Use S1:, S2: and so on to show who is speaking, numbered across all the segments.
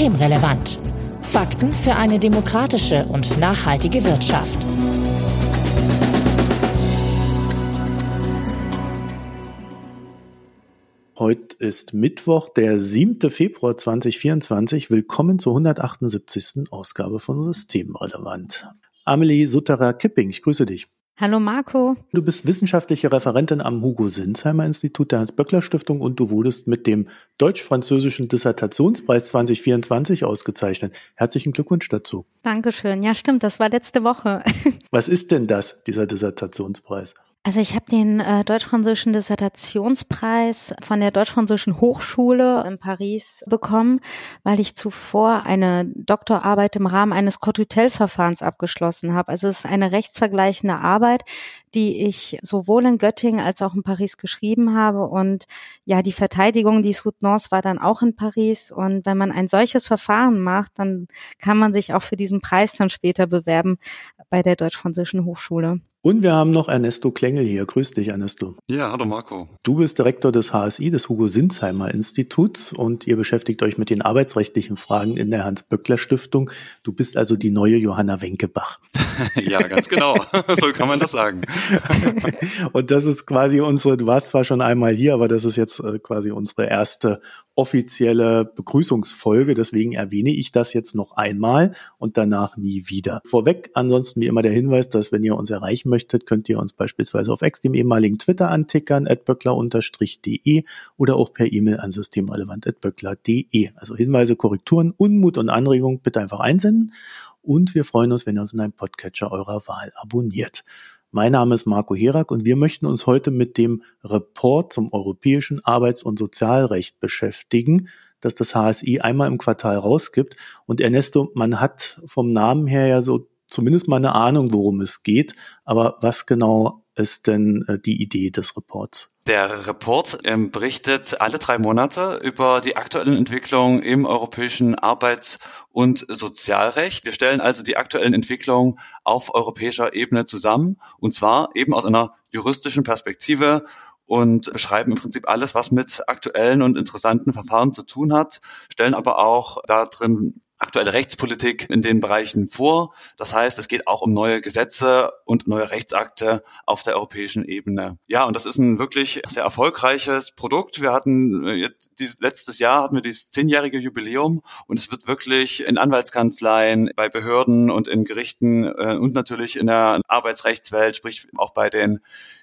S1: Systemrelevant. Fakten für eine demokratische und nachhaltige Wirtschaft.
S2: Heute ist Mittwoch, der 7. Februar 2024. Willkommen zur 178. Ausgabe von Systemrelevant. Amelie Sutterer-Kipping, ich grüße dich.
S3: Hallo Marco.
S2: Du bist wissenschaftliche Referentin am Hugo Sinsheimer Institut der Hans-Böckler-Stiftung und du wurdest mit dem Deutsch-Französischen Dissertationspreis 2024 ausgezeichnet. Herzlichen Glückwunsch dazu.
S3: Dankeschön. Ja, stimmt, das war letzte Woche.
S2: Was ist denn das, dieser Dissertationspreis?
S3: Also ich habe den äh, Deutsch-Französischen Dissertationspreis von der Deutsch-Französischen Hochschule in Paris bekommen, weil ich zuvor eine Doktorarbeit im Rahmen eines Cotutel-Verfahrens abgeschlossen habe. Also es ist eine rechtsvergleichende Arbeit, die ich sowohl in Göttingen als auch in Paris geschrieben habe. Und ja, die Verteidigung die Soutenance war dann auch in Paris. Und wenn man ein solches Verfahren macht, dann kann man sich auch für diesen Preis dann später bewerben bei der Deutsch-Französischen Hochschule.
S2: Und wir haben noch Ernesto Klengel hier. Grüß dich, Ernesto.
S4: Ja, hallo Marco.
S2: Du bist Direktor des HSI, des Hugo Sinsheimer Instituts und ihr beschäftigt euch mit den arbeitsrechtlichen Fragen in der Hans-Böckler-Stiftung. Du bist also die neue Johanna Wenkebach.
S4: ja, ganz genau. so kann man das sagen.
S2: und das ist quasi unsere, du warst zwar schon einmal hier, aber das ist jetzt äh, quasi unsere erste offizielle Begrüßungsfolge. Deswegen erwähne ich das jetzt noch einmal und danach nie wieder. Vorweg ansonsten wie immer der Hinweis, dass wenn ihr uns erreichen möchtet, könnt ihr uns beispielsweise auf X, dem ehemaligen Twitter antickern, atböckler-de oder auch per E-Mail an systemrelevant.böckler.de. Also Hinweise, Korrekturen, Unmut und Anregungen bitte einfach einsenden. Und wir freuen uns, wenn ihr uns in einem Podcatcher eurer Wahl abonniert. Mein Name ist Marco Herak und wir möchten uns heute mit dem Report zum europäischen Arbeits- und Sozialrecht beschäftigen, das das HSI einmal im Quartal rausgibt. Und Ernesto, man hat vom Namen her ja so zumindest mal eine Ahnung, worum es geht. Aber was genau ist denn äh, die Idee des Reports?
S4: Der Report ähm, berichtet alle drei Monate über die aktuellen Entwicklungen im europäischen Arbeits- und Sozialrecht. Wir stellen also die aktuellen Entwicklungen auf europäischer Ebene zusammen und zwar eben aus einer juristischen Perspektive und beschreiben im Prinzip alles, was mit aktuellen und interessanten Verfahren zu tun hat, stellen aber auch da drin aktuelle Rechtspolitik in den Bereichen vor. Das heißt, es geht auch um neue Gesetze und neue Rechtsakte auf der europäischen Ebene. Ja, und das ist ein wirklich sehr erfolgreiches Produkt. Wir hatten äh, jetzt dieses, letztes Jahr hatten wir dieses zehnjährige Jubiläum und es wird wirklich in Anwaltskanzleien, bei Behörden und in Gerichten äh, und natürlich in der Arbeitsrechtswelt, sprich auch bei den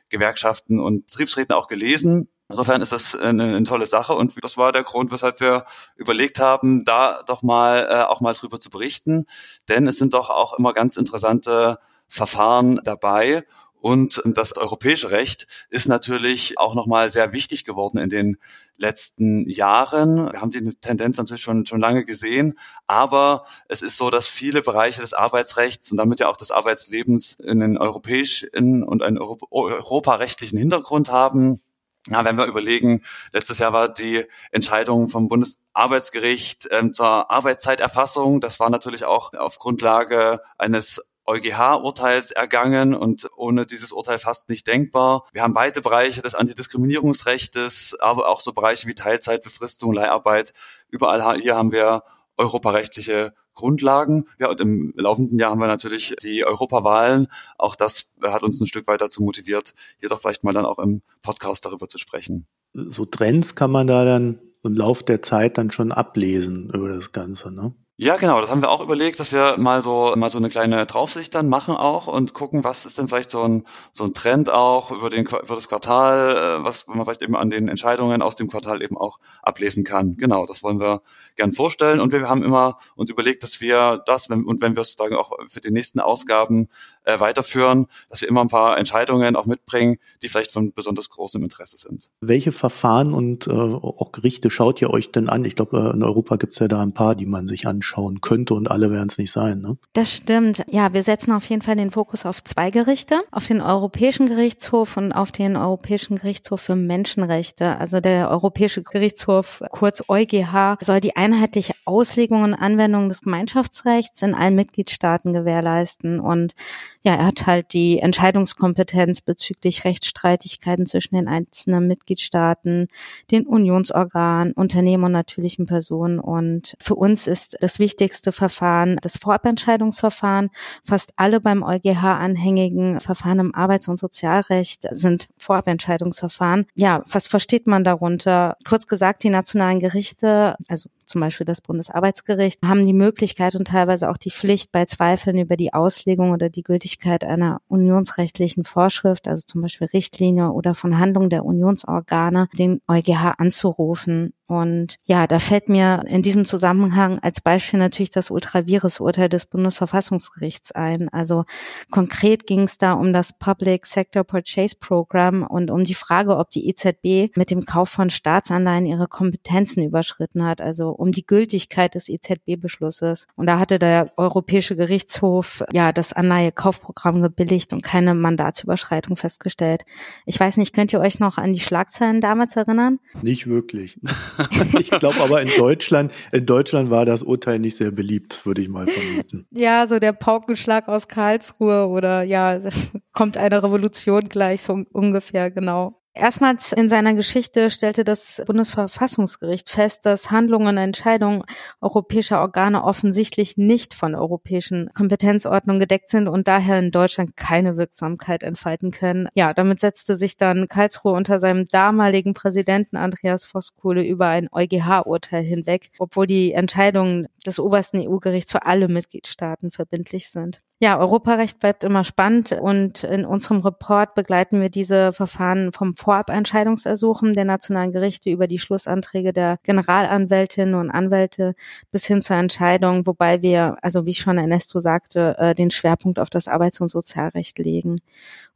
S4: Gewerkschaften und Betriebsräten auch gelesen. Insofern ist das eine, eine, tolle Sache und das war der Grund, weshalb wir überlegt haben, da doch mal äh, auch mal drüber zu berichten, denn es sind doch auch immer ganz interessante Verfahren dabei und das europäische Recht ist natürlich auch nochmal sehr wichtig geworden in den letzten Jahren. Wir haben die Tendenz natürlich schon, schon lange gesehen, aber es ist so, dass viele Bereiche des Arbeitsrechts und damit ja auch des Arbeitslebens einen europäischen und einen europarechtlichen Hintergrund haben. Ja, wenn wir überlegen, letztes Jahr war die Entscheidung vom Bundesarbeitsgericht ähm, zur Arbeitszeiterfassung. Das war natürlich auch auf Grundlage eines EuGH-Urteils ergangen und ohne dieses Urteil fast nicht denkbar. Wir haben weite Bereiche des Antidiskriminierungsrechtes, aber auch so Bereiche wie Teilzeitbefristung, Leiharbeit. Überall hier haben wir europarechtliche Grundlagen. Ja, und im laufenden Jahr haben wir natürlich die Europawahlen. Auch das hat uns ein Stück weit dazu motiviert, hier doch vielleicht mal dann auch im Podcast darüber zu sprechen.
S2: So Trends kann man da dann im Lauf der Zeit dann schon ablesen über das Ganze, ne?
S4: Ja, genau. Das haben wir auch überlegt, dass wir mal so mal so eine kleine Draufsicht dann machen auch und gucken, was ist denn vielleicht so ein so ein Trend auch über den über das Quartal, äh, was man vielleicht eben an den Entscheidungen aus dem Quartal eben auch ablesen kann. Genau, das wollen wir gern vorstellen und wir haben immer uns überlegt, dass wir das wenn, und wenn wir sozusagen auch für die nächsten Ausgaben äh, weiterführen, dass wir immer ein paar Entscheidungen auch mitbringen, die vielleicht von besonders großem Interesse sind.
S2: Welche Verfahren und äh, auch Gerichte schaut ihr euch denn an? Ich glaube, äh, in Europa gibt es ja da ein paar, die man sich anschaut anschauen könnte und alle werden es nicht sein. Ne?
S3: Das stimmt. Ja, wir setzen auf jeden Fall den Fokus auf zwei Gerichte, auf den Europäischen Gerichtshof und auf den Europäischen Gerichtshof für Menschenrechte. Also der Europäische Gerichtshof, kurz EuGH, soll die einheitliche Auslegung und Anwendung des Gemeinschaftsrechts in allen Mitgliedstaaten gewährleisten. Und ja, er hat halt die Entscheidungskompetenz bezüglich Rechtsstreitigkeiten zwischen den einzelnen Mitgliedstaaten, den Unionsorganen, Unternehmen und natürlichen Personen. Und für uns ist das wichtigste Verfahren das Vorabentscheidungsverfahren. Fast alle beim EuGH anhängigen Verfahren im Arbeits- und Sozialrecht sind Vorabentscheidungsverfahren. Ja, was versteht man darunter? Kurz gesagt, die nationalen Gerichte, also zum Beispiel das Bundesarbeitsgericht, haben die Möglichkeit und teilweise auch die Pflicht, bei Zweifeln über die Auslegung oder die Gültigkeit einer unionsrechtlichen Vorschrift, also zum Beispiel Richtlinie oder von Handlung der Unionsorgane, den EuGH anzurufen. Und ja, da fällt mir in diesem Zusammenhang als Beispiel natürlich das Ultravirus-Urteil des Bundesverfassungsgerichts ein. Also konkret ging es da um das Public Sector Purchase Program und um die Frage, ob die EZB mit dem Kauf von Staatsanleihen ihre Kompetenzen überschritten hat, also um die Gültigkeit des EZB-Beschlusses. Und da hatte der Europäische Gerichtshof ja das Anleihekaufprogramm gebilligt und keine Mandatsüberschreitung festgestellt. Ich weiß nicht, könnt ihr euch noch an die Schlagzeilen damals erinnern?
S2: Nicht wirklich. ich glaube aber in Deutschland, in Deutschland war das Urteil nicht sehr beliebt, würde ich mal vermuten.
S3: Ja, so der Paukenschlag aus Karlsruhe oder ja, kommt eine Revolution gleich so ungefähr, genau. Erstmals in seiner Geschichte stellte das Bundesverfassungsgericht fest, dass Handlungen und Entscheidungen europäischer Organe offensichtlich nicht von europäischen Kompetenzordnungen gedeckt sind und daher in Deutschland keine Wirksamkeit entfalten können. Ja, damit setzte sich dann Karlsruhe unter seinem damaligen Präsidenten Andreas Voskuhle über ein EuGH-Urteil hinweg, obwohl die Entscheidungen des obersten EU-Gerichts für alle Mitgliedstaaten verbindlich sind. Ja, Europarecht bleibt immer spannend und in unserem Report begleiten wir diese Verfahren vom Vorabentscheidungsersuchen der nationalen Gerichte über die Schlussanträge der Generalanwältinnen und Anwälte bis hin zur Entscheidung, wobei wir, also wie schon Ernesto sagte, äh, den Schwerpunkt auf das Arbeits- und Sozialrecht legen.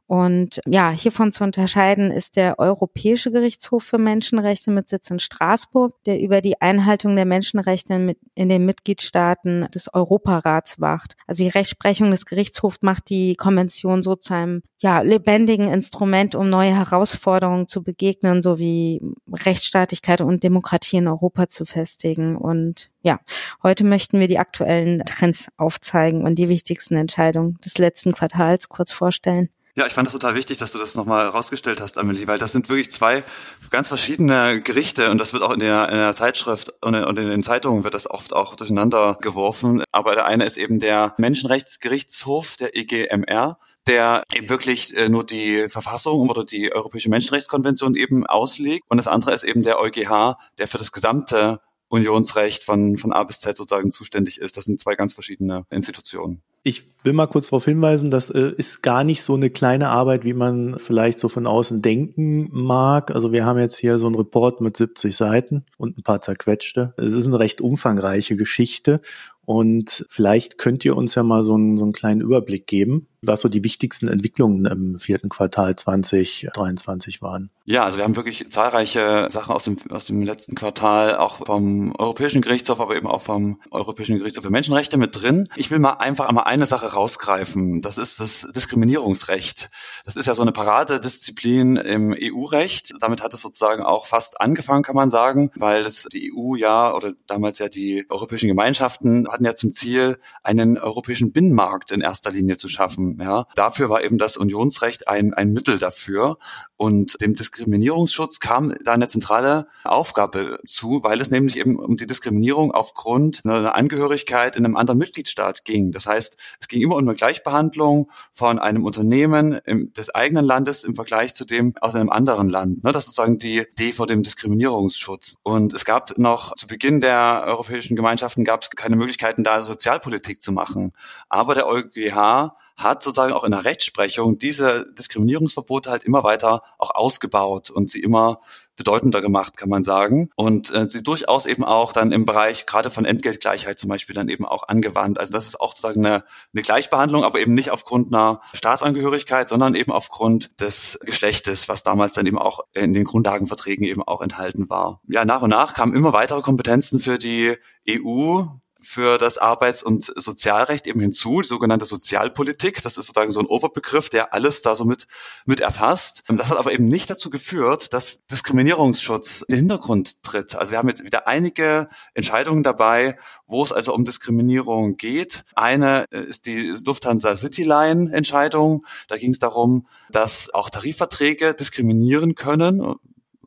S3: Und ja, hiervon zu unterscheiden ist der Europäische Gerichtshof für Menschenrechte mit Sitz in Straßburg, der über die Einhaltung der Menschenrechte in den Mitgliedstaaten des Europarats wacht. Also die Rechtsprechung des Gerichtshofs macht die Konvention so zu einem ja, lebendigen Instrument, um neue Herausforderungen zu begegnen, sowie Rechtsstaatlichkeit und Demokratie in Europa zu festigen. Und ja, heute möchten wir die aktuellen Trends aufzeigen und die wichtigsten Entscheidungen des letzten Quartals kurz vorstellen.
S4: Ja, ich fand das total wichtig, dass du das nochmal rausgestellt hast, Amelie, weil das sind wirklich zwei ganz verschiedene Gerichte und das wird auch in der, in der Zeitschrift und in, und in den Zeitungen wird das oft auch durcheinander geworfen. Aber der eine ist eben der Menschenrechtsgerichtshof, der EGMR, der eben wirklich äh, nur die Verfassung oder die Europäische Menschenrechtskonvention eben auslegt. Und das andere ist eben der EuGH, der für das gesamte Unionsrecht von, von A bis Z sozusagen zuständig ist. Das sind zwei ganz verschiedene Institutionen.
S2: Ich will mal kurz darauf hinweisen, das äh, ist gar nicht so eine kleine Arbeit, wie man vielleicht so von außen denken mag. Also wir haben jetzt hier so einen Report mit 70 Seiten und ein paar zerquetschte. Es ist eine recht umfangreiche Geschichte und vielleicht könnt ihr uns ja mal so einen, so einen kleinen Überblick geben, was so die wichtigsten Entwicklungen im vierten Quartal 2023 waren.
S4: Ja, also wir haben wirklich zahlreiche Sachen aus dem, aus dem letzten Quartal, auch vom Europäischen Gerichtshof, aber eben auch vom Europäischen Gerichtshof für Menschenrechte mit drin. Ich will mal einfach einmal eine Sache rausgreifen. Das ist das Diskriminierungsrecht. Das ist ja so eine Paradedisziplin im EU-Recht. Damit hat es sozusagen auch fast angefangen, kann man sagen, weil es die EU ja oder damals ja die europäischen Gemeinschaften hatten ja zum Ziel, einen europäischen Binnenmarkt in erster Linie zu schaffen. Ja, dafür war eben das Unionsrecht ein, ein Mittel dafür. Und dem Diskriminierungsschutz kam da eine zentrale Aufgabe zu, weil es nämlich eben um die Diskriminierung aufgrund einer Angehörigkeit in einem anderen Mitgliedstaat ging. Das heißt, es ging immer um eine Gleichbehandlung von einem Unternehmen des eigenen Landes im Vergleich zu dem aus einem anderen Land. Ne, das ist sozusagen die Idee vor dem Diskriminierungsschutz. Und es gab noch zu Beginn der europäischen Gemeinschaften gab es keine Möglichkeiten, da Sozialpolitik zu machen. Aber der EuGH hat sozusagen auch in der Rechtsprechung diese Diskriminierungsverbote halt immer weiter auch ausgebaut und sie immer bedeutender gemacht, kann man sagen. Und äh, sie durchaus eben auch dann im Bereich gerade von Entgeltgleichheit zum Beispiel dann eben auch angewandt. Also das ist auch sozusagen eine, eine Gleichbehandlung, aber eben nicht aufgrund einer Staatsangehörigkeit, sondern eben aufgrund des Geschlechtes, was damals dann eben auch in den Grundlagenverträgen eben auch enthalten war. Ja, nach und nach kamen immer weitere Kompetenzen für die EU für das Arbeits- und Sozialrecht eben hinzu, die sogenannte Sozialpolitik. Das ist sozusagen so ein Oberbegriff, der alles da so mit, mit erfasst. Das hat aber eben nicht dazu geführt, dass Diskriminierungsschutz in den Hintergrund tritt. Also wir haben jetzt wieder einige Entscheidungen dabei, wo es also um Diskriminierung geht. Eine ist die Lufthansa Cityline Entscheidung. Da ging es darum, dass auch Tarifverträge diskriminieren können.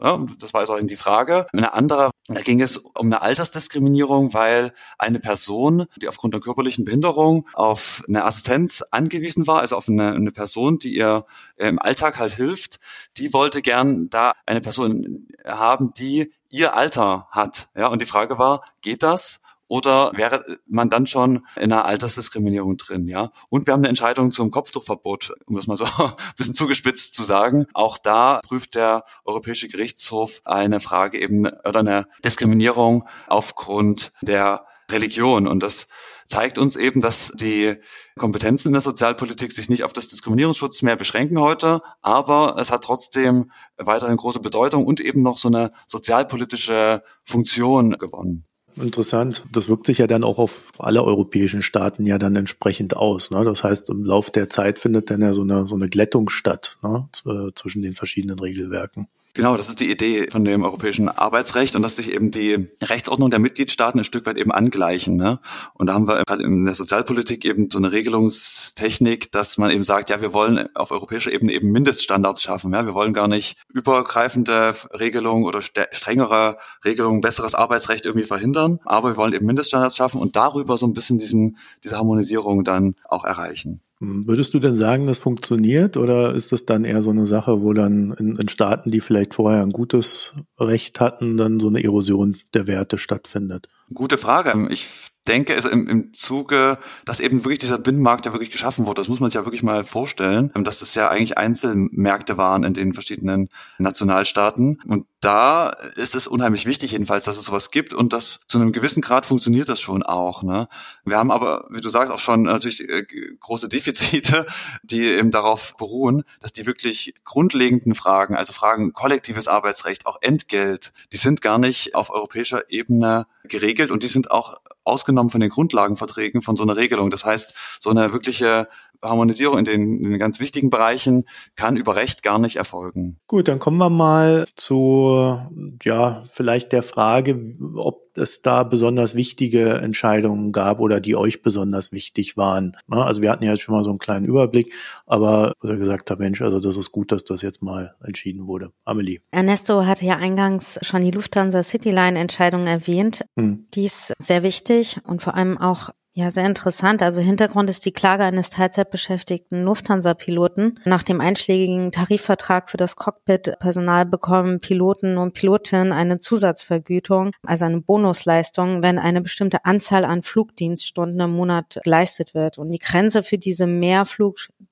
S4: Ja, das war also die Frage. Eine andere, da ging es um eine Altersdiskriminierung, weil eine Person, die aufgrund der körperlichen Behinderung auf eine Assistenz angewiesen war, also auf eine, eine Person, die ihr im Alltag halt hilft, die wollte gern da eine Person haben, die ihr Alter hat. Ja, und die Frage war, geht das? Oder wäre man dann schon in einer Altersdiskriminierung drin, ja? Und wir haben eine Entscheidung zum Kopftuchverbot, um das mal so ein bisschen zugespitzt zu sagen. Auch da prüft der Europäische Gerichtshof eine Frage eben oder eine Diskriminierung aufgrund der Religion. Und das zeigt uns eben, dass die Kompetenzen in der Sozialpolitik sich nicht auf das Diskriminierungsschutz mehr beschränken heute, aber es hat trotzdem weiterhin große Bedeutung und eben noch so eine sozialpolitische Funktion gewonnen.
S2: Interessant. Das wirkt sich ja dann auch auf alle europäischen Staaten ja dann entsprechend aus. Ne? Das heißt, im Lauf der Zeit findet dann ja so eine, so eine Glättung statt ne? zwischen den verschiedenen Regelwerken.
S4: Genau, das ist die Idee von dem europäischen Arbeitsrecht und dass sich eben die Rechtsordnung der Mitgliedstaaten ein Stück weit eben angleichen. Ne? Und da haben wir gerade in der Sozialpolitik eben so eine Regelungstechnik, dass man eben sagt, ja, wir wollen auf europäischer Ebene eben Mindeststandards schaffen. Ja? Wir wollen gar nicht übergreifende Regelungen oder strengere Regelungen, besseres Arbeitsrecht irgendwie verhindern, aber wir wollen eben Mindeststandards schaffen und darüber so ein bisschen diesen, diese Harmonisierung dann auch erreichen.
S2: Würdest du denn sagen, das funktioniert oder ist das dann eher so eine Sache, wo dann in, in, Staaten, die vielleicht vorher ein gutes Recht hatten, dann so eine Erosion der Werte stattfindet?
S4: Gute Frage. Ich denke, also im, im Zuge, dass eben wirklich dieser Binnenmarkt ja wirklich geschaffen wurde, das muss man sich ja wirklich mal vorstellen, dass es ja eigentlich Einzelmärkte waren in den verschiedenen Nationalstaaten. Und da ist es unheimlich wichtig jedenfalls, dass es sowas gibt und das zu einem gewissen Grad funktioniert das schon auch. Ne? Wir haben aber, wie du sagst, auch schon natürlich äh, große Defizite, die eben darauf beruhen, dass die wirklich grundlegenden Fragen, also Fragen kollektives Arbeitsrecht, auch Entgelt, die sind gar nicht auf europäischer Ebene geregelt und die sind auch ausgenommen von den Grundlagenverträgen von so einer Regelung. Das heißt, so eine wirkliche Harmonisierung in den, in den ganz wichtigen Bereichen kann über Recht gar nicht erfolgen.
S2: Gut, dann kommen wir mal zu, ja, vielleicht der Frage, ob es da besonders wichtige Entscheidungen gab oder die euch besonders wichtig waren. Also wir hatten ja jetzt schon mal so einen kleinen Überblick, aber er gesagt hat, Mensch, also das ist gut, dass das jetzt mal entschieden wurde. Amelie.
S3: Ernesto hatte ja eingangs schon die Lufthansa Cityline Entscheidung erwähnt. Hm. Die ist sehr wichtig und vor allem auch ja, sehr interessant. Also Hintergrund ist die Klage eines Teilzeitbeschäftigten Lufthansa-Piloten. Nach dem einschlägigen Tarifvertrag für das Cockpit-Personal bekommen Piloten und Pilotinnen eine Zusatzvergütung, also eine Bonusleistung, wenn eine bestimmte Anzahl an Flugdienststunden im Monat geleistet wird. Und die Grenze für diese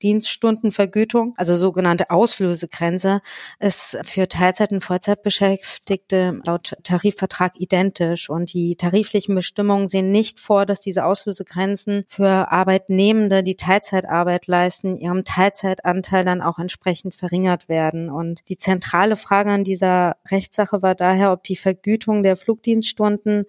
S3: Mehrflugdienststundenvergütung, also sogenannte Auslösegrenze, ist für Teilzeit- und Vollzeitbeschäftigte laut Tarifvertrag identisch. Und die tariflichen Bestimmungen sehen nicht vor, dass diese Auslösegrenze Grenzen für Arbeitnehmende, die Teilzeitarbeit leisten, ihrem Teilzeitanteil dann auch entsprechend verringert werden. Und die zentrale Frage an dieser Rechtssache war daher, ob die Vergütung der Flugdienststunden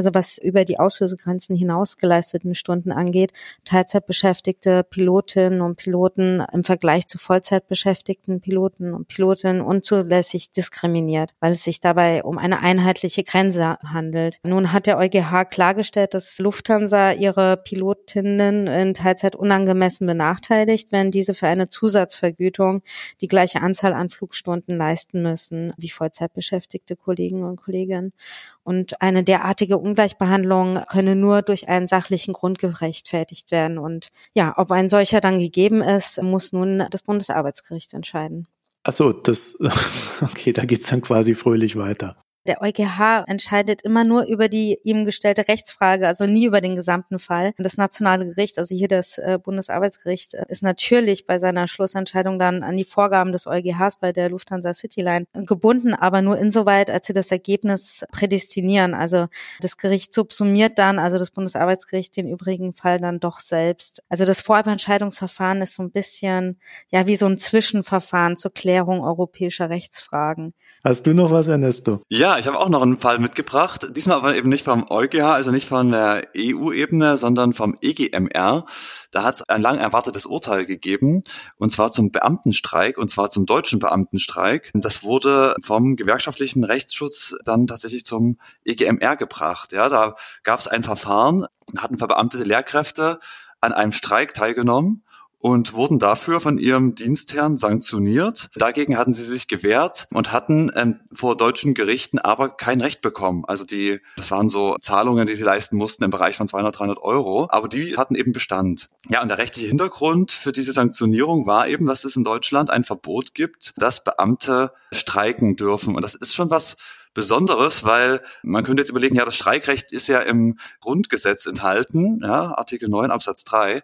S3: also was über die Auslösegrenzen hinaus geleisteten Stunden angeht, Teilzeitbeschäftigte Pilotinnen und Piloten im Vergleich zu Vollzeitbeschäftigten Piloten und Pilotinnen unzulässig diskriminiert, weil es sich dabei um eine einheitliche Grenze handelt. Nun hat der EuGH klargestellt, dass Lufthansa ihre Pilotinnen in Teilzeit unangemessen benachteiligt, wenn diese für eine Zusatzvergütung die gleiche Anzahl an Flugstunden leisten müssen wie Vollzeitbeschäftigte Kollegen und Kolleginnen. Und eine derartige Ungleichbehandlung könne nur durch einen sachlichen Grund gerechtfertigt werden. Und ja, ob ein solcher dann gegeben ist, muss nun das Bundesarbeitsgericht entscheiden.
S2: Ach so, das, okay, da geht's dann quasi fröhlich weiter.
S3: Der EuGH entscheidet immer nur über die ihm gestellte Rechtsfrage, also nie über den gesamten Fall. Das nationale Gericht, also hier das äh, Bundesarbeitsgericht, äh, ist natürlich bei seiner Schlussentscheidung dann an die Vorgaben des EuGHs bei der Lufthansa Cityline gebunden, aber nur insoweit, als sie das Ergebnis prädestinieren. Also das Gericht subsumiert dann, also das Bundesarbeitsgericht, den übrigen Fall dann doch selbst. Also das Vorabentscheidungsverfahren ist so ein bisschen, ja, wie so ein Zwischenverfahren zur Klärung europäischer Rechtsfragen.
S2: Hast du noch was, Ernesto?
S4: Ja, Ja, ich habe auch noch einen Fall mitgebracht. Diesmal aber eben nicht vom EuGH, also nicht von der EU-Ebene, sondern vom EGMR. Da hat es ein lang erwartetes Urteil gegeben, und zwar zum Beamtenstreik, und zwar zum deutschen Beamtenstreik. Das wurde vom gewerkschaftlichen Rechtsschutz dann tatsächlich zum EGMR gebracht. Ja, da gab es ein Verfahren, hatten verbeamtete Lehrkräfte an einem Streik teilgenommen und wurden dafür von ihrem Dienstherrn sanktioniert. Dagegen hatten sie sich gewehrt und hatten ähm, vor deutschen Gerichten aber kein Recht bekommen. Also die, das waren so Zahlungen, die sie leisten mussten im Bereich von 200, 300 Euro, aber die hatten eben Bestand. Ja, und der rechtliche Hintergrund für diese Sanktionierung war eben, dass es in Deutschland ein Verbot gibt, dass Beamte streiken dürfen. Und das ist schon was Besonderes, weil man könnte jetzt überlegen, ja, das Streikrecht ist ja im Grundgesetz enthalten, ja, Artikel 9 Absatz 3.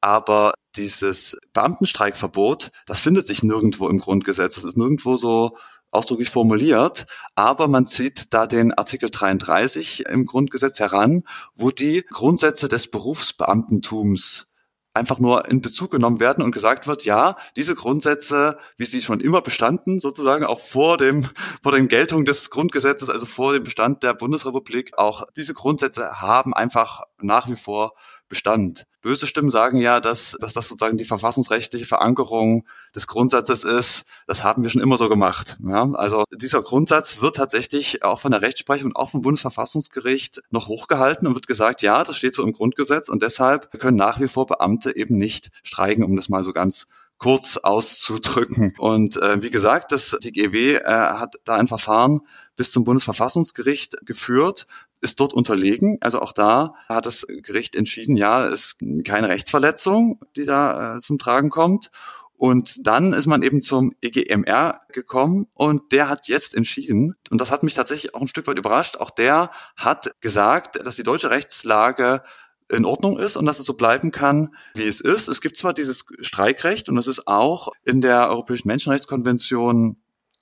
S4: Aber dieses Beamtenstreikverbot, das findet sich nirgendwo im Grundgesetz. Das ist nirgendwo so ausdrücklich formuliert, aber man zieht da den Artikel 33 im Grundgesetz heran, wo die Grundsätze des Berufsbeamtentums einfach nur in Bezug genommen werden und gesagt wird, ja, diese Grundsätze, wie sie schon immer bestanden, sozusagen auch vor dem, vor den Geltung des Grundgesetzes, also vor dem Bestand der Bundesrepublik, auch diese Grundsätze haben einfach nach wie vor Bestand. Böse Stimmen sagen ja, dass, dass das sozusagen die verfassungsrechtliche Verankerung des Grundsatzes ist. Das haben wir schon immer so gemacht. Ja, also dieser Grundsatz wird tatsächlich auch von der Rechtsprechung und auch vom Bundesverfassungsgericht noch hochgehalten und wird gesagt, ja, das steht so im Grundgesetz und deshalb können nach wie vor Beamte eben nicht streiken, um das mal so ganz kurz auszudrücken. Und äh, wie gesagt, das, die GW äh, hat da ein Verfahren bis zum Bundesverfassungsgericht geführt, ist dort unterlegen. Also auch da hat das Gericht entschieden, ja, es ist keine Rechtsverletzung, die da äh, zum Tragen kommt. Und dann ist man eben zum EGMR gekommen und der hat jetzt entschieden, und das hat mich tatsächlich auch ein Stück weit überrascht, auch der hat gesagt, dass die deutsche Rechtslage in Ordnung ist und dass es so bleiben kann, wie es ist. Es gibt zwar dieses Streikrecht und das ist auch in der Europäischen Menschenrechtskonvention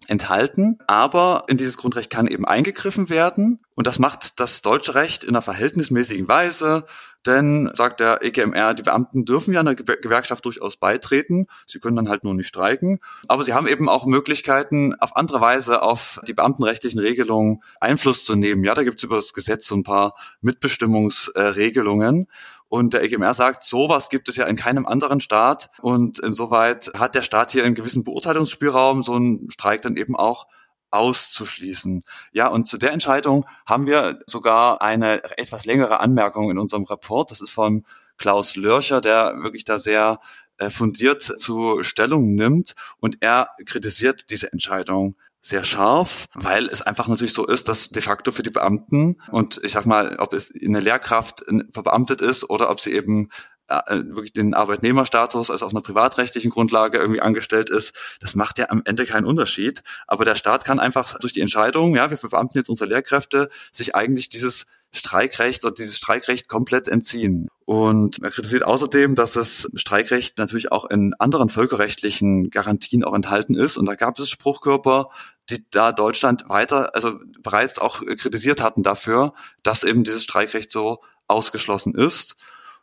S4: enthalten, aber in dieses Grundrecht kann eben eingegriffen werden. Und das macht das deutsche Recht in einer verhältnismäßigen Weise, denn sagt der EGMR, die Beamten dürfen ja einer Gewerkschaft durchaus beitreten, sie können dann halt nur nicht streiken, aber sie haben eben auch Möglichkeiten, auf andere Weise auf die beamtenrechtlichen Regelungen Einfluss zu nehmen. Ja, da gibt es über das Gesetz so ein paar Mitbestimmungsregelungen und der EGMR sagt, sowas gibt es ja in keinem anderen Staat. Und insoweit hat der Staat hier einen gewissen Beurteilungsspielraum, so einen Streik dann eben auch auszuschließen. Ja, und zu der Entscheidung haben wir sogar eine etwas längere Anmerkung in unserem Report. Das ist von Klaus Lörcher, der wirklich da sehr äh, fundiert zu Stellung nimmt und er kritisiert diese Entscheidung sehr scharf, weil es einfach natürlich so ist, dass de facto für die Beamten und ich sag mal, ob es eine Lehrkraft verbeamtet ist oder ob sie eben äh, wirklich den Arbeitnehmerstatus, also auf einer privatrechtlichen Grundlage irgendwie angestellt ist, das macht ja am Ende keinen Unterschied. Aber der Staat kann einfach durch die Entscheidung, ja, wir verbeamten jetzt unsere Lehrkräfte, sich eigentlich dieses Streikrecht oder dieses Streikrecht komplett entziehen. Und er kritisiert außerdem, dass das Streikrecht natürlich auch in anderen völkerrechtlichen Garantien auch enthalten ist. Und da gab es Spruchkörper, die da Deutschland weiter, also bereits auch kritisiert hatten dafür, dass eben dieses Streikrecht so ausgeschlossen ist.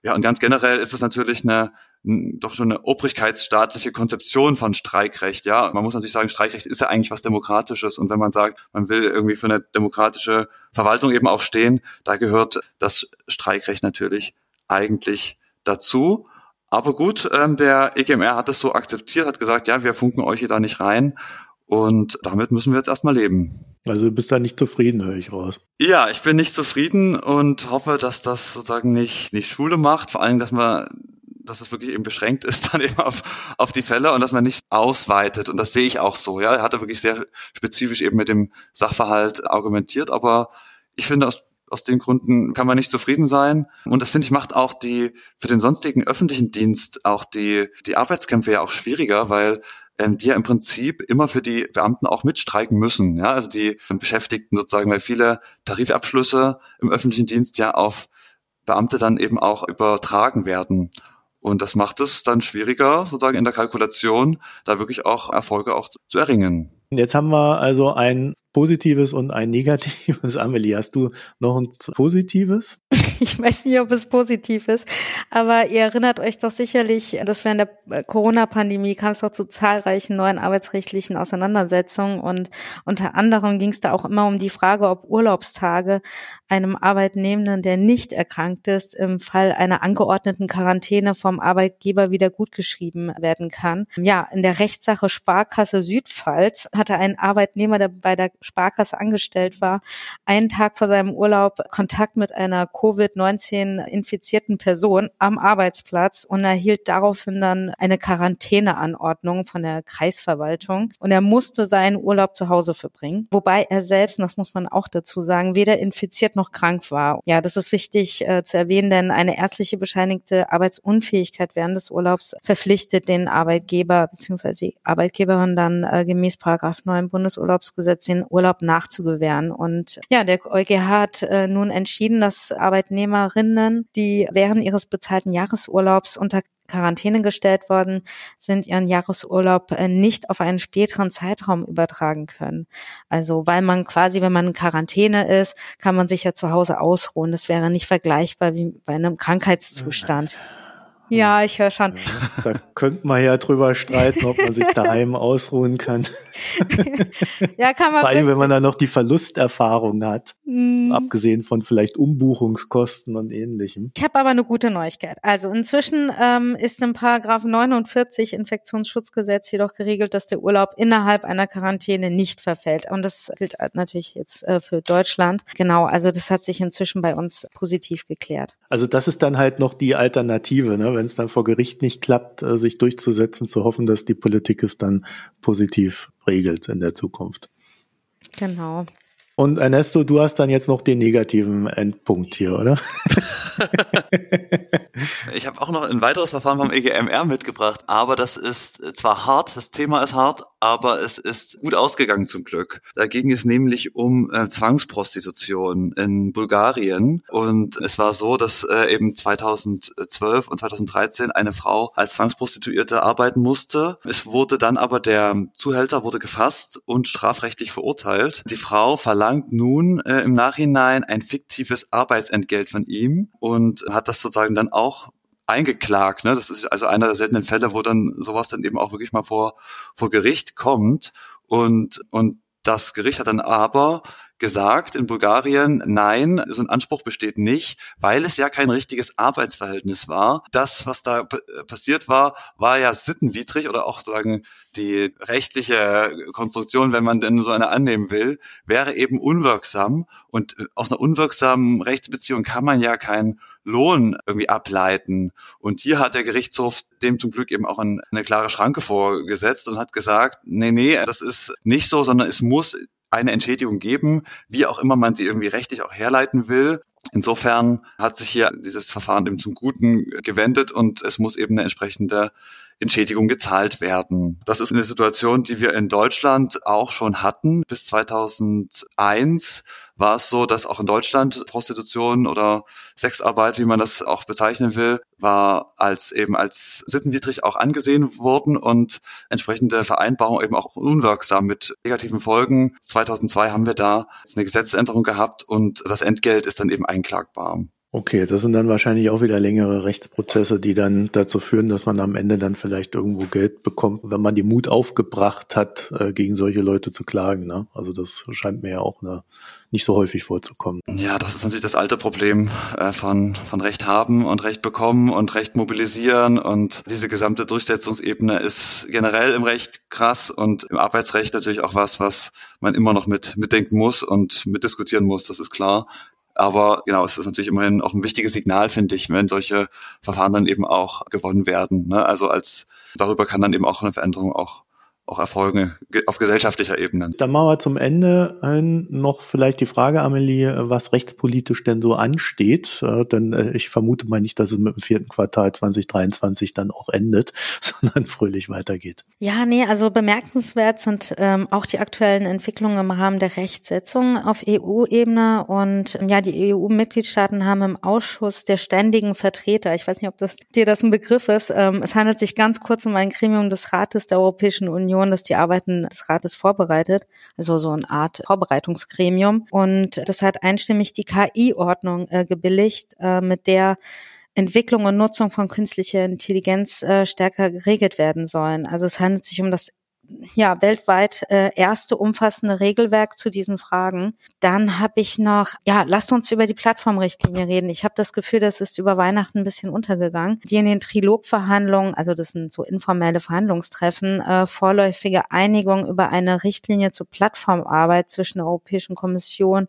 S4: Ja, und ganz generell ist es natürlich eine doch schon eine obrigkeitsstaatliche Konzeption von Streikrecht. Ja, man muss natürlich sagen, Streikrecht ist ja eigentlich was Demokratisches. Und wenn man sagt, man will irgendwie für eine demokratische Verwaltung eben auch stehen, da gehört das Streikrecht natürlich eigentlich dazu. Aber gut, ähm, der EGMR hat es so akzeptiert, hat gesagt, ja, wir funken euch hier da nicht rein. Und damit müssen wir jetzt erstmal leben.
S2: Also du bist da nicht zufrieden, höre ich raus.
S4: Ja, ich bin nicht zufrieden und hoffe, dass das sozusagen nicht, nicht Schule macht. Vor allem, dass man, dass es wirklich eben beschränkt ist dann eben auf, auf die Fälle und dass man nicht ausweitet. Und das sehe ich auch so. Ja, er hatte wirklich sehr spezifisch eben mit dem Sachverhalt argumentiert. Aber ich finde, aus aus den Gründen kann man nicht zufrieden sein. Und das finde ich macht auch die für den sonstigen öffentlichen Dienst auch die die Arbeitskämpfe ja auch schwieriger, weil ähm, die ja im Prinzip immer für die Beamten auch mitstreiken müssen. Ja, also die Beschäftigten sozusagen, weil viele Tarifabschlüsse im öffentlichen Dienst ja auf Beamte dann eben auch übertragen werden. Und das macht es dann schwieriger, sozusagen in der Kalkulation, da wirklich auch Erfolge auch zu erringen.
S2: Jetzt haben wir also ein Positives und ein Negatives. Amelie, hast du noch ein Positives?
S3: Ich weiß nicht, ob es positiv ist, aber ihr erinnert euch doch sicherlich, dass während der Corona-Pandemie kam es doch zu zahlreichen neuen arbeitsrechtlichen Auseinandersetzungen und unter anderem ging es da auch immer um die Frage, ob Urlaubstage einem Arbeitnehmenden, der nicht erkrankt ist, im Fall einer angeordneten Quarantäne vom Arbeitgeber wieder gutgeschrieben werden kann. Ja, in der Rechtssache Sparkasse Südpfalz hatte ein Arbeitnehmer, der bei der Sparkasse angestellt war, einen Tag vor seinem Urlaub Kontakt mit einer Covid-19 infizierten Person am Arbeitsplatz und erhielt daraufhin dann eine Quarantäneanordnung von der Kreisverwaltung und er musste seinen Urlaub zu Hause verbringen, wobei er selbst, das muss man auch dazu sagen, weder infiziert noch krank war. Ja, das ist wichtig äh, zu erwähnen, denn eine ärztliche bescheinigte Arbeitsunfähigkeit während des Urlaubs verpflichtet den Arbeitgeber bzw. die Arbeitgeberin dann äh, gemäß Paragraph 9 Bundesurlaubsgesetz den Urlaub nachzugewähren. Und ja, der EuGH hat äh, nun entschieden, dass Arbeitnehmerinnen, die während ihres bezahlten Jahresurlaubs unter Quarantäne gestellt worden sind, ihren Jahresurlaub äh, nicht auf einen späteren Zeitraum übertragen können. Also weil man quasi, wenn man in Quarantäne ist, kann man sich ja zu Hause ausruhen. Das wäre nicht vergleichbar wie bei einem Krankheitszustand. Ja, ich höre schon.
S2: Da könnte man ja drüber streiten, ob man sich daheim ausruhen kann.
S3: ja, kann man.
S2: Vor allem, wenn man dann noch die Verlusterfahrung hat, mm. abgesehen von vielleicht Umbuchungskosten und ähnlichem.
S3: Ich habe aber eine gute Neuigkeit. Also inzwischen ähm, ist im Paragraph 49 Infektionsschutzgesetz jedoch geregelt, dass der Urlaub innerhalb einer Quarantäne nicht verfällt. Und das gilt natürlich jetzt äh, für Deutschland. Genau, also das hat sich inzwischen bei uns positiv geklärt.
S2: Also das ist dann halt noch die Alternative, ne? Wenn es dann vor Gericht nicht klappt, äh, sich durchzusetzen, zu hoffen, dass die Politik es dann positiv regelt in der Zukunft.
S3: Genau.
S2: Und Ernesto, du hast dann jetzt noch den negativen Endpunkt hier, oder?
S4: ich habe auch noch ein weiteres Verfahren vom EGMR mitgebracht, aber das ist zwar hart, das Thema ist hart, aber es ist gut ausgegangen zum Glück. Da ging es nämlich um äh, Zwangsprostitution in Bulgarien und es war so, dass äh, eben 2012 und 2013 eine Frau als Zwangsprostituierte arbeiten musste. Es wurde dann aber der Zuhälter wurde gefasst und strafrechtlich verurteilt. Die Frau verlangt nun äh, im Nachhinein ein fiktives Arbeitsentgelt von ihm und hat das sozusagen dann auch eingeklagt. Ne? Das ist also einer der seltenen Fälle, wo dann sowas dann eben auch wirklich mal vor, vor Gericht kommt. Und, und das Gericht hat dann aber gesagt in Bulgarien, nein, so ein Anspruch besteht nicht, weil es ja kein richtiges Arbeitsverhältnis war. Das, was da passiert war, war ja sittenwidrig oder auch sagen die rechtliche Konstruktion, wenn man denn so eine annehmen will, wäre eben unwirksam. Und aus einer unwirksamen Rechtsbeziehung kann man ja keinen Lohn irgendwie ableiten. Und hier hat der Gerichtshof dem zum Glück eben auch eine klare Schranke vorgesetzt und hat gesagt, nee, nee, das ist nicht so, sondern es muss eine Entschädigung geben, wie auch immer man sie irgendwie rechtlich auch herleiten will. Insofern hat sich hier dieses Verfahren eben zum Guten gewendet und es muss eben eine entsprechende Entschädigung gezahlt werden. Das ist eine Situation, die wir in Deutschland auch schon hatten. Bis 2001 war es so, dass auch in Deutschland Prostitution oder Sexarbeit, wie man das auch bezeichnen will, war als eben als sittenwidrig auch angesehen worden und entsprechende Vereinbarungen eben auch unwirksam mit negativen Folgen. 2002 haben wir da eine Gesetzesänderung gehabt und das Entgelt ist dann eben einklagbar.
S2: Okay, das sind dann wahrscheinlich auch wieder längere Rechtsprozesse, die dann dazu führen, dass man am Ende dann vielleicht irgendwo Geld bekommt, wenn man den Mut aufgebracht hat, äh, gegen solche Leute zu klagen. Ne? Also das scheint mir ja auch eine, nicht so häufig vorzukommen.
S4: Ja, das ist natürlich das alte Problem äh, von, von Recht haben und Recht bekommen und Recht mobilisieren. Und diese gesamte Durchsetzungsebene ist generell im Recht krass und im Arbeitsrecht natürlich auch was, was man immer noch mit mitdenken muss und mitdiskutieren muss, das ist klar. Aber genau, es ist natürlich immerhin auch ein wichtiges Signal, finde ich, wenn solche Verfahren dann eben auch gewonnen werden. Ne? Also als darüber kann dann eben auch eine Veränderung auch auch erfolgen auf gesellschaftlicher Ebene.
S2: Dann machen wir zum Ende noch vielleicht die Frage, Amelie, was rechtspolitisch denn so ansteht. Äh, denn äh, ich vermute mal nicht, dass es mit dem vierten Quartal 2023 dann auch endet, sondern fröhlich weitergeht.
S3: Ja, nee, also bemerkenswert sind ähm, auch die aktuellen Entwicklungen im Rahmen der Rechtsetzung auf EU-Ebene. Und ähm, ja, die EU-Mitgliedstaaten haben im Ausschuss der ständigen Vertreter, ich weiß nicht, ob das dir das ein Begriff ist, ähm, es handelt sich ganz kurz um ein Gremium des Rates der Europäischen Union, Union, das die Arbeiten des Rates vorbereitet, also so eine Art Vorbereitungsgremium. Und das hat einstimmig die KI-Ordnung äh, gebilligt, äh, mit der Entwicklung und Nutzung von künstlicher Intelligenz äh, stärker geregelt werden sollen. Also es handelt sich um das ja weltweit äh, erste umfassende Regelwerk zu diesen Fragen. Dann habe ich noch, ja, lasst uns über die Plattformrichtlinie reden. Ich habe das Gefühl, das ist über Weihnachten ein bisschen untergegangen. Die in den Trilogverhandlungen, also das sind so informelle Verhandlungstreffen, äh, vorläufige Einigung über eine Richtlinie zur Plattformarbeit zwischen der Europäischen Kommission,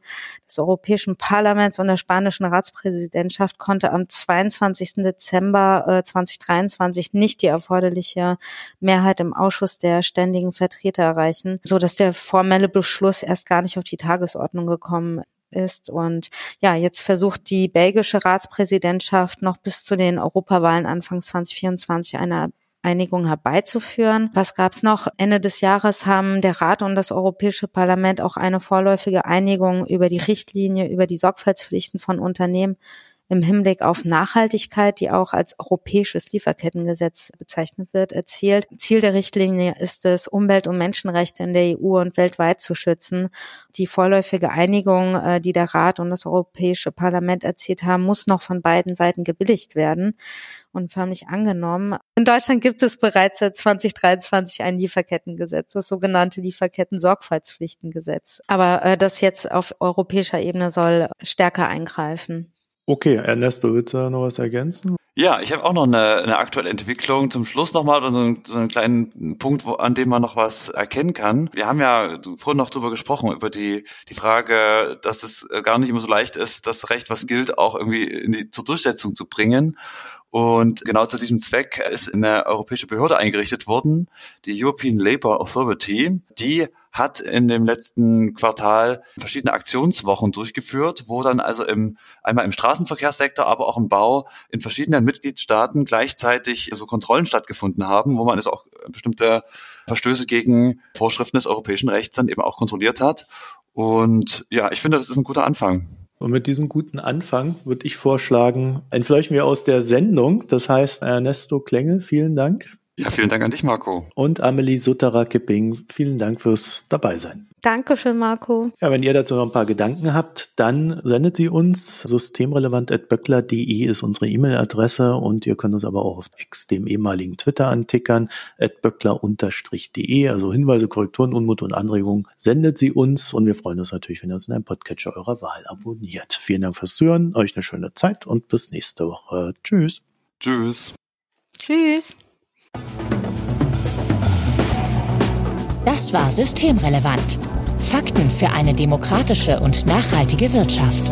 S3: des Europäischen Parlaments und der spanischen Ratspräsidentschaft konnte am 22. Dezember äh, 2023 nicht die erforderliche Mehrheit im Ausschuss der Ständigen ständigen Vertreter erreichen, so dass der formelle Beschluss erst gar nicht auf die Tagesordnung gekommen ist. Und ja, jetzt versucht die belgische Ratspräsidentschaft noch bis zu den Europawahlen Anfang 2024 eine Einigung herbeizuführen. Was gab's noch? Ende des Jahres haben der Rat und das Europäische Parlament auch eine vorläufige Einigung über die Richtlinie über die Sorgfaltspflichten von Unternehmen im Hinblick auf Nachhaltigkeit, die auch als europäisches Lieferkettengesetz bezeichnet wird, erzielt. Ziel der Richtlinie ist es, Umwelt- und Menschenrechte in der EU und weltweit zu schützen. Die vorläufige Einigung, äh, die der Rat und das Europäische Parlament erzielt haben, muss noch von beiden Seiten gebilligt werden und förmlich angenommen. In Deutschland gibt es bereits seit 2023 ein Lieferkettengesetz, das sogenannte Lieferketten-Sorgfaltspflichtengesetz. Aber äh, das jetzt auf europäischer Ebene soll stärker eingreifen.
S2: Okay, Ernesto, willst du noch was ergänzen?
S4: Ja, ich habe auch noch eine, eine aktuelle Entwicklung. Zum Schluss nochmal so, einen, so einen kleinen Punkt, wo, an dem man noch was erkennen kann. Wir haben ja vorhin noch drüber gesprochen, über die, die Frage, dass es gar nicht immer so leicht ist, das Recht, was gilt, auch irgendwie in die, zur Durchsetzung zu bringen. Und genau zu diesem Zweck ist eine europäische Behörde eingerichtet worden, die European Labour Authority. Die hat in dem letzten Quartal verschiedene Aktionswochen durchgeführt, wo dann also im, einmal im Straßenverkehrssektor, aber auch im Bau in verschiedenen Mitgliedstaaten gleichzeitig so Kontrollen stattgefunden haben, wo man es auch bestimmte Verstöße gegen Vorschriften des europäischen Rechts dann eben auch kontrolliert hat. Und ja, ich finde, das ist ein guter Anfang.
S2: Und mit diesem guten Anfang würde ich vorschlagen, entfleuchten wir aus der Sendung. Das heißt, Ernesto Klenge, vielen Dank.
S4: Ja, vielen Dank an dich, Marco.
S2: Und Amelie Sutterer-Kipping, vielen Dank fürs Dabeisein.
S3: Dankeschön, Marco.
S2: Ja, wenn ihr dazu noch ein paar Gedanken habt, dann sendet sie uns. Systemrelevant.böckler.de ist unsere E-Mail-Adresse und ihr könnt uns aber auch auf X, dem ehemaligen Twitter, antickern, böckler-de. Also Hinweise, Korrekturen, Unmut und Anregungen sendet sie uns und wir freuen uns natürlich, wenn ihr uns in einem Podcatcher eurer Wahl abonniert. Vielen Dank fürs Hören, euch eine schöne Zeit und bis nächste Woche. Tschüss.
S4: Tschüss.
S3: Tschüss.
S1: Das war Systemrelevant. Fakten für eine demokratische und nachhaltige Wirtschaft.